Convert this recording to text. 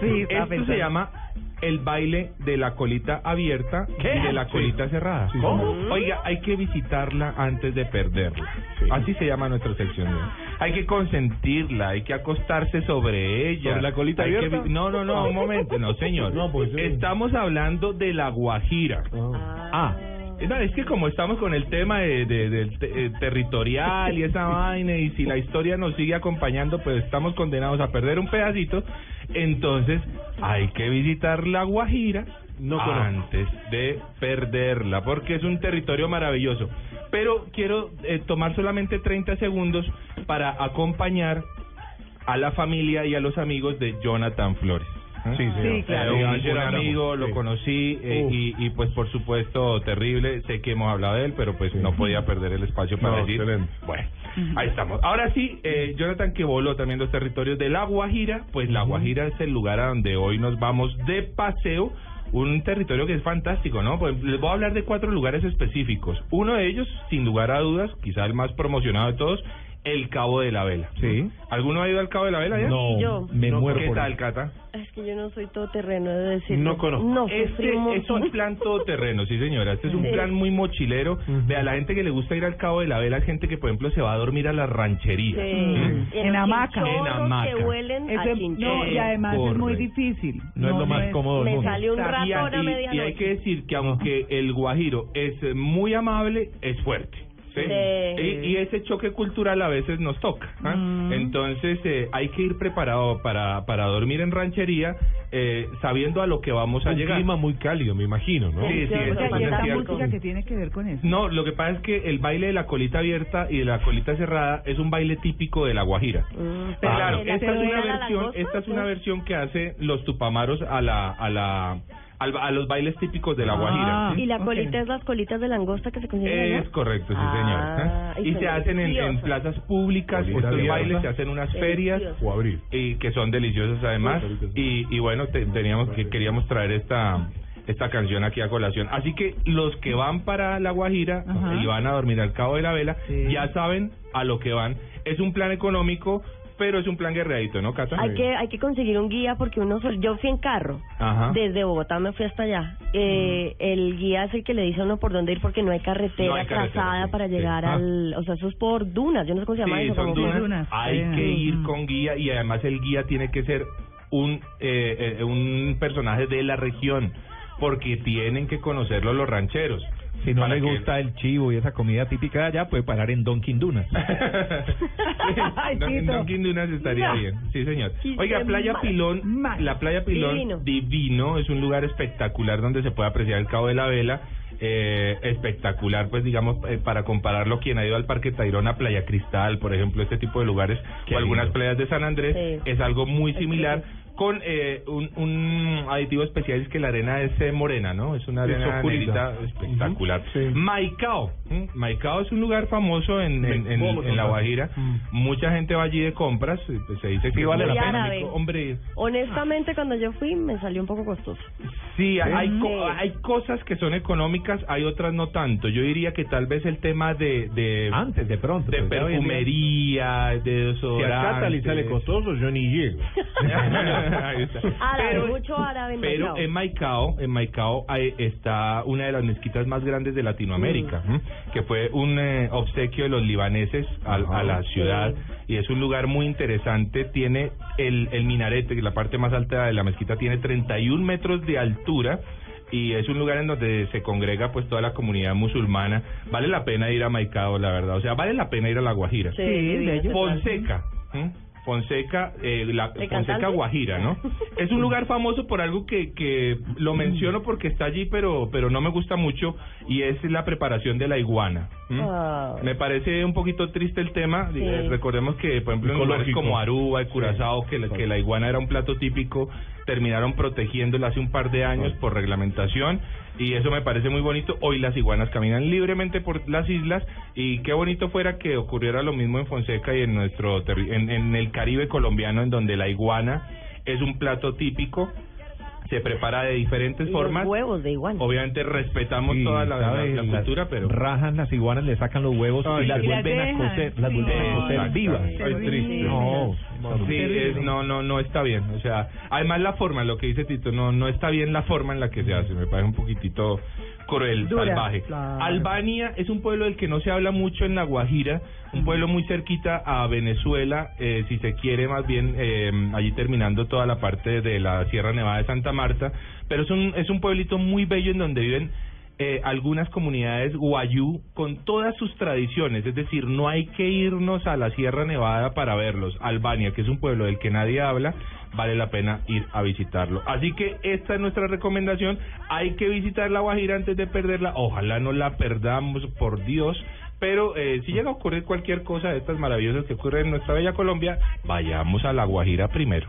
Sí, Esto se llama el baile de la colita abierta y de la colita cerrada. Sí, ¿Cómo? Oiga, hay que visitarla antes de perderla. Sí. Así se llama nuestra sección. Hay que consentirla, hay que acostarse sobre ella. ¿Sobre la colita Hay abierta? No, no, no, un momento, no, señor. No, pues. Estamos hablando de la guajira. Ah, no, es que como estamos con el tema de, de- del te- eh, territorial y esa vaina, y si la historia nos sigue acompañando, pues estamos condenados a perder un pedacito. Entonces, hay que visitar la Guajira No antes de perderla, porque es un territorio maravilloso. Pero quiero eh, tomar solamente 30 segundos para acompañar a la familia y a los amigos de Jonathan Flores. ¿eh? Sí. Sí, claro. Era un amigo, lo Sí. conocí eh, y, y pues por supuesto terrible. Sé que hemos hablado de él, pero pues Sí. no podía perder el espacio para No, decir. excelente. Bueno, ahí estamos. Ahora sí, eh, Jonathan que voló también los territorios de La Guajira, pues La Guajira es el lugar a donde hoy nos vamos de paseo. Un territorio que es fantástico, ¿no? Pues les voy a hablar de cuatro lugares específicos. Uno de ellos, sin lugar a dudas, quizá el más promocionado de todos, el Cabo de la Vela. Sí. ¿Alguno ha ido al Cabo de la Vela ya? No, yo. me No, muero ¿Qué por tal, eso. Cata? Es que yo no soy todoterreno de decir. No conozco. No, Este es un plan todoterreno, sí señora. Este es un Sí. plan muy mochilero. Vea, la gente que le gusta ir al Cabo de la Vela es gente que, por ejemplo, se va a dormir a las rancherías. Sí. ¿Mm? En hamaca. En hamaca. que huelen a Ese- chinchorro. no, y además es muy difícil. No es lo más cómodo del Me salió un Exacto. Y, a y- y hay que decir que aunque el guajiro es muy amable, es fuerte. ¿Sí? Sí. Y, y ese choque cultural a veces nos toca. ¿ah? Mm. Entonces eh, hay que ir preparado para, para dormir en ranchería, eh, sabiendo a lo que vamos a Un llegar. clima muy cálido, me imagino, ¿no? Sí, sí, eso es cierto. música que tiene que ver con eso. No, lo que pasa es que el baile de la colita abierta y de la colita cerrada es un baile típico de la Guajira. Mm, Pero pero claro, la esta es una la versión, esta es una versión que hace los tupamaros a la a la al- a los bailes típicos de la Ah. Guajira. ¿sí? Y la colita es las colitas de langosta que se consiguen allá. Es correcto, sí Ah, señor. y Y son se hacen en, en deliciosas. plazas públicas, estos bailes se hacen en unas ferias. O abril. y que son deliciosos además y, y bueno te- teníamos que queríamos traer esta esta canción aquí a colación así que los que van para la Guajira Ajá. y van a dormir al Cabo de la Vela Sí. ya saben a lo que van es un plan económico pero es un plan guerreadito no Cata Hay que, hay que conseguir un guía porque uno sol- yo fui en carro. Ajá. Desde Bogotá me fui hasta allá. Eh, El guía es el que le dice a uno por dónde ir porque no hay carretera No hay carretera, trazada sí, para sí. llegar Ah. al... O sea, eso es por dunas. Yo no sé cómo se llama Sí, eso. son dunas. dunas. Hay Sí. que ir con guía y además el guía tiene que ser un eh, eh, un personaje de la región porque tienen que conocerlo los rancheros. Si no le que- gusta el chivo y esa comida típica de allá, puede parar en Donkin Dunas. Ay, Don-. Donkin Dunas estaría No. bien, sí señor. Oiga, Playa. Pilón, la Playa Pilón Divino. divino, es un lugar espectacular donde se puede apreciar el Cabo de la Vela. Eh, espectacular, pues digamos, eh, para compararlo, quien ha ido al Parque Tayrona, Playa Cristal, por ejemplo, este tipo de lugares, Qué o algunas lindo. playas de San Andrés, Sí. es algo muy similar. Con eh, un, un aditivo especial es que la arena es eh, morena, ¿no? Es una arena negrita espectacular. Sí. Maicao. ¿M? Maicao es un lugar famoso en, en, en- ¿Cómo en la? Guajira. Mm. Mucha gente va allí de compras. pues, se dice que vale la pena. Hombre, Honestamente, cuando yo fui, me salió un poco costoso. sí, hay, hay cosas que son económicas, hay otras no tanto. Yo diría que tal vez el tema de... de Antes, de pronto. de pero día- perfumería, de Si a sale costoso, yo ni llego. Árabe, mucho árabe en pero Maicao. en Maicao, en Maicao hay- está una de las mezquitas más grandes de Latinoamérica, ¿m? Que fue un eh, obsequio de los libaneses al- a, Ajá. la ciudad Sí. y es un lugar muy interesante. Tiene el, el minarete, que es la parte más alta de la mezquita, tiene 31 metros de altura. Y es un lugar en donde se congrega pues toda la comunidad musulmana. Vale la pena ir a Maicao, la verdad. O sea, vale la pena ir a La Guajira. Sí. Fonseca. Fonseca, eh, la, ¿El Fonseca cantante? Guajira, ¿no? Es un lugar famoso por algo que, que lo menciono porque está allí, pero, pero no me gusta mucho, y es la preparación de la iguana. Ah. Me parece un poquito triste el tema. Sí. Eh, Recordemos que, por ejemplo, en lugares como Aruba y Curazao, que, la, que la iguana era un plato típico, terminaron protegiéndola hace un par de años por reglamentación y eso me parece muy bonito. Hoy las iguanas caminan libremente por las islas y qué bonito fuera que ocurriera lo mismo en Fonseca y en nuestro terri- en, en el Caribe colombiano en donde la iguana es un plato típico. Se prepara de diferentes Y formas. Los huevos de iguana. Obviamente respetamos Sí, toda la, la- la cultura, pero Rajan las iguanas, le sacan los huevos Ay, y las y las vuelven a cocer, las sí. vuelven a cocer vivas. Triste. No, Sí, es, no, no, no está bien. O sea, además la forma, lo que dice Tito, no, no está bien la forma en la que se hace. Me parece un poquitito cruel, Dura, salvaje. claro. Albania es un pueblo del que no se habla mucho en la Guajira, un pueblo muy cerquita a Venezuela, eh, si se quiere más bien eh, allí terminando toda la parte de la Sierra Nevada de Santa Marta, pero es un es un pueblito muy bello en donde viven eh, algunas comunidades guayú con todas sus tradiciones, es decir, no hay que irnos a la Sierra Nevada para verlos. Albania, que es un pueblo del que nadie habla, vale la pena ir a visitarlo. Así que esta es nuestra recomendación, hay que visitar la Guajira antes de perderla, ojalá no la perdamos, por Dios. Pero eh, si llega a ocurrir cualquier cosa de estas maravillosas que ocurren en nuestra bella Colombia, vayamos a la Guajira primero.